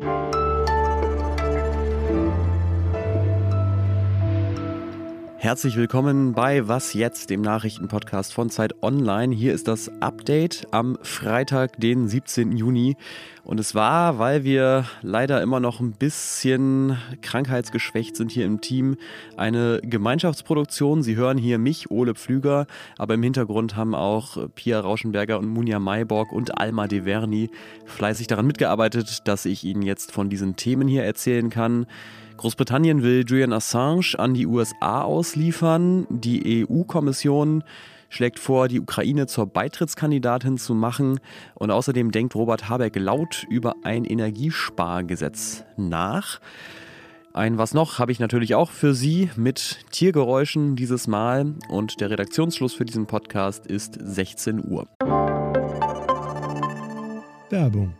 Thank you. Herzlich willkommen bei Was jetzt, dem Nachrichtenpodcast von Zeit Online. Hier ist das Update am Freitag, den 17. Juni. Und es war, weil wir leider immer noch ein bisschen krankheitsgeschwächt sind hier im Team, eine Gemeinschaftsproduktion. Sie hören hier mich, Ole Pflüger, aber im Hintergrund haben auch Pia Rauschenberger und Munja Mayborg und Alma De Verni fleißig daran mitgearbeitet, dass ich Ihnen jetzt von diesen Themen hier erzählen kann. Großbritannien will Julian Assange an die USA ausliefern. Die EU-Kommission schlägt vor, die Ukraine zur Beitrittskandidatin zu machen. Und außerdem denkt Robert Habeck laut über ein Energiespargesetz nach. Ein Was noch habe ich natürlich auch für Sie mit Tiergeräuschen dieses Mal. Und der Redaktionsschluss für diesen Podcast ist 16 Uhr. Werbung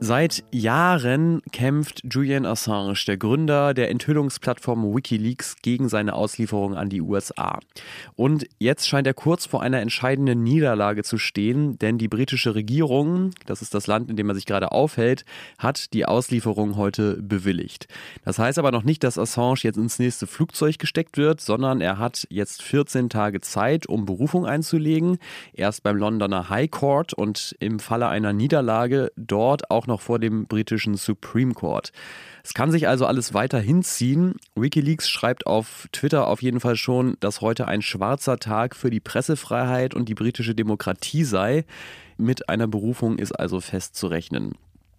Seit Jahren kämpft Julian Assange, der Gründer der Enthüllungsplattform Wikileaks, gegen seine Auslieferung an die USA. Und jetzt scheint er kurz vor einer entscheidenden Niederlage zu stehen, denn die britische Regierung, das ist das Land, in dem er sich gerade aufhält, hat die Auslieferung heute bewilligt. Das heißt aber noch nicht, dass Assange jetzt ins nächste Flugzeug gesteckt wird, sondern er hat jetzt 14 Tage Zeit, um Berufung einzulegen. Erst beim Londoner High Court und im Falle einer Niederlage dort auch noch noch vor dem britischen Supreme Court. Es kann sich also alles weiter hinziehen. Wikileaks schreibt auf Twitter auf jeden Fall schon, dass heute ein schwarzer Tag für die Pressefreiheit und die britische Demokratie sei. Mit einer Berufung ist also festzurechnen.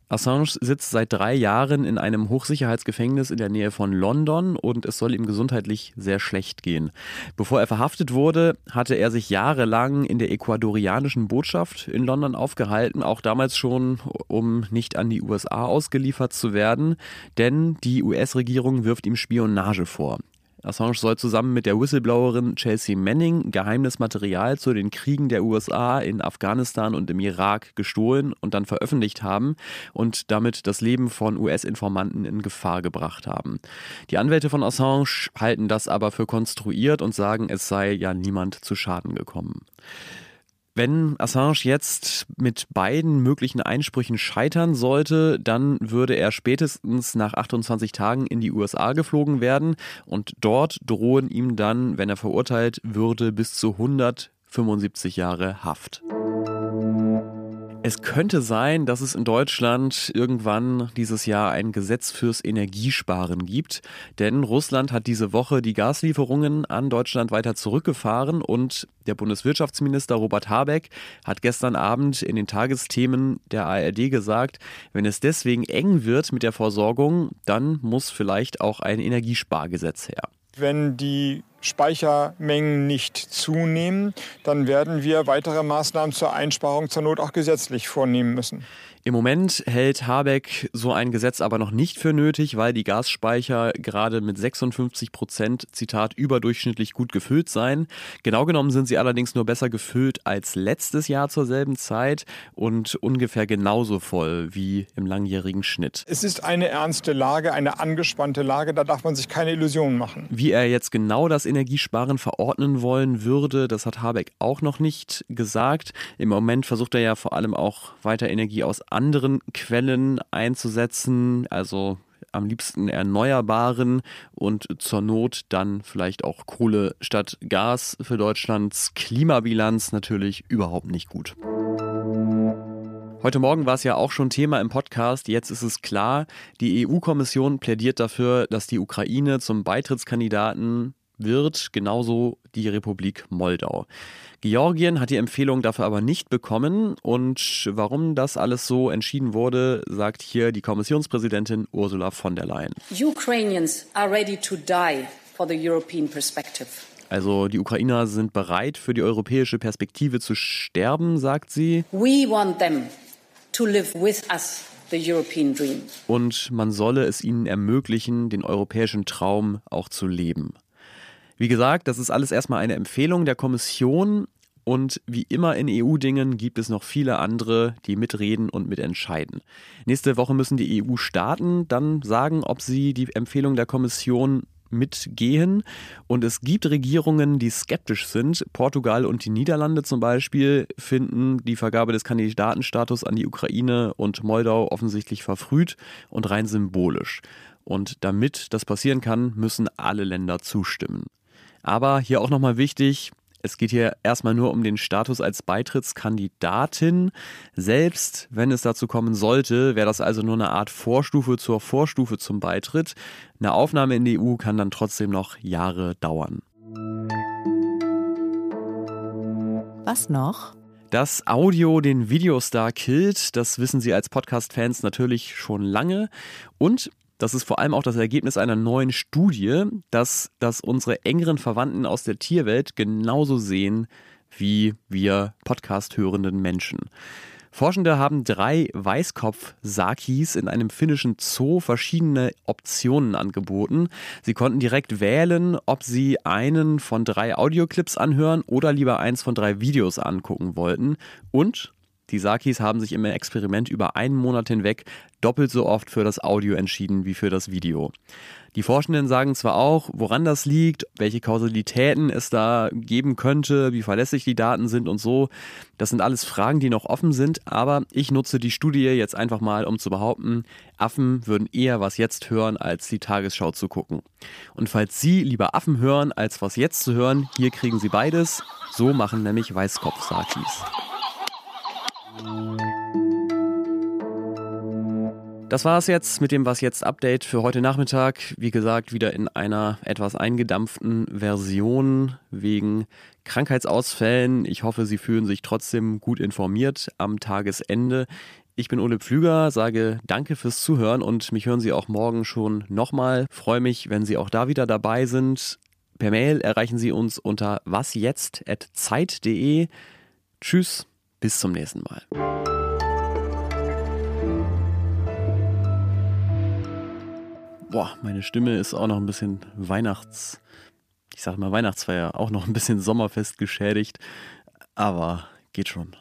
Assange sitzt seit drei Jahren in einem Hochsicherheitsgefängnis in der Nähe von London und es soll ihm gesundheitlich sehr schlecht gehen. Bevor er verhaftet wurde, hatte er sich jahrelang in der ecuadorianischen Botschaft in London aufgehalten, auch damals schon, um nicht an die USA ausgeliefert zu werden, denn die US-Regierung wirft ihm Spionage vor. Assange soll zusammen mit der Whistleblowerin Chelsea Manning geheimes Material zu den Kriegen der USA in Afghanistan und im Irak gestohlen und dann veröffentlicht haben und damit das Leben von US-Informanten in Gefahr gebracht haben. Die Anwälte von Assange halten das aber für konstruiert und sagen, es sei ja niemand zu Schaden gekommen. Wenn Assange jetzt mit beiden möglichen Einsprüchen scheitern sollte, dann würde er spätestens nach 28 Tagen in die USA geflogen werden und dort drohen ihm dann, wenn er verurteilt würde, bis zu 175 Jahre Haft. Es könnte sein, dass es in Deutschland irgendwann dieses Jahr ein Gesetz fürs Energiesparen gibt, denn Russland hat diese Woche die Gaslieferungen an Deutschland weiter zurückgefahren und der Bundeswirtschaftsminister Robert Habeck hat gestern Abend in den Tagesthemen der ARD gesagt, wenn es deswegen eng wird mit der Versorgung, dann muss vielleicht auch ein Energiespargesetz her. Wenn die Speichermengen nicht zunehmen, dann werden wir weitere Maßnahmen zur Einsparung zur Not auch gesetzlich vornehmen müssen. Im Moment hält Habeck so ein Gesetz aber noch nicht für nötig, weil die Gasspeicher gerade mit 56 Prozent, Zitat, überdurchschnittlich gut gefüllt seien. Genau genommen sind sie allerdings nur besser gefüllt als letztes Jahr zur selben Zeit und ungefähr genauso voll wie im langjährigen Schnitt. Es ist eine ernste Lage, eine angespannte Lage, da darf man sich keine Illusionen machen. Wie er jetzt genau das Energiesparen verordnen wollen würde, das hat Habeck auch noch nicht gesagt. Im Moment versucht er ja vor allem auch weiter Energie aus anderen Quellen einzusetzen, also am liebsten erneuerbaren und zur Not dann vielleicht auch Kohle statt Gas für Deutschlands Klimabilanz natürlich überhaupt nicht gut. Heute Morgen war es ja auch schon Thema im Podcast. Jetzt ist es klar, die EU-Kommission plädiert dafür, dass die Ukraine zum Beitrittskandidaten wird, genauso die Republik Moldau. Georgien hat die Empfehlung dafür aber nicht bekommen und warum das alles so entschieden wurde, sagt hier die Kommissionspräsidentin Ursula von der Leyen. Ukrainians are ready to die for the European perspective. Also die Ukrainer sind bereit für die europäische Perspektive zu sterben, sagt sie. We want them to live with us Und man solle es ihnen ermöglichen, den europäischen Traum auch zu leben. Wie gesagt, das ist alles erstmal eine Empfehlung der Kommission. Und wie immer in EU-Dingen gibt es noch viele andere, die mitreden und mitentscheiden. Nächste Woche müssen die EU-Staaten dann sagen, ob sie die Empfehlung der Kommission mitgehen. Und es gibt Regierungen, die skeptisch sind. Portugal und die Niederlande zum Beispiel finden die Vergabe des Kandidatenstatus an die Ukraine und Moldau offensichtlich verfrüht und rein symbolisch. Und damit das passieren kann, müssen alle Länder zustimmen. Aber hier auch nochmal wichtig, es geht hier erstmal nur um den Status als Beitrittskandidatin. Selbst wenn es dazu kommen sollte, wäre das also nur eine Art Vorstufe zur Vorstufe zum Beitritt. Eine Aufnahme in die EU kann dann trotzdem noch Jahre dauern. Was noch? Dass Audio den Videostar killt, das wissen Sie als Podcast-Fans natürlich schon lange. Und das ist vor allem auch das Ergebnis einer neuen Studie, dass das unsere engeren Verwandten aus der Tierwelt genauso sehen wie wir Podcast-hörenden Menschen. Forschende haben drei Weißkopf-Sakis in einem finnischen Zoo verschiedene Optionen angeboten. Sie konnten direkt wählen, ob sie einen von drei Audioclips anhören oder lieber eins von drei Videos angucken wollten. Und die Sakis haben sich im Experiment über einen Monat hinweg doppelt so oft für das Audio entschieden wie für das Video. Die Forschenden sagen zwar auch, woran das liegt, welche Kausalitäten es da geben könnte, wie verlässlich die Daten sind und so. Das sind alles Fragen, die noch offen sind, aber ich nutze die Studie jetzt einfach mal, um zu behaupten, Affen würden eher was jetzt hören, als die Tagesschau zu gucken. Und falls Sie lieber Affen hören, als was jetzt zu hören, hier kriegen Sie beides. So machen nämlich Weißkopf-Sakis. Das war es jetzt mit dem Was jetzt Update für heute Nachmittag. Wie gesagt, wieder in einer etwas eingedampften Version wegen Krankheitsausfällen. Ich hoffe, Sie fühlen sich trotzdem gut informiert am Tagesende. Ich bin Ole Pflüger, sage danke fürs Zuhören und mich hören Sie auch morgen schon nochmal. Freue mich, wenn Sie auch da wieder dabei sind. Per Mail erreichen Sie uns unter wasjetzt.zeit.de. Tschüss, bis zum nächsten Mal. boah, meine Stimme ist auch noch ein bisschen Weihnachts, ich sag mal Weihnachtsfeier, auch noch ein bisschen Sommerfest geschädigt, aber geht schon.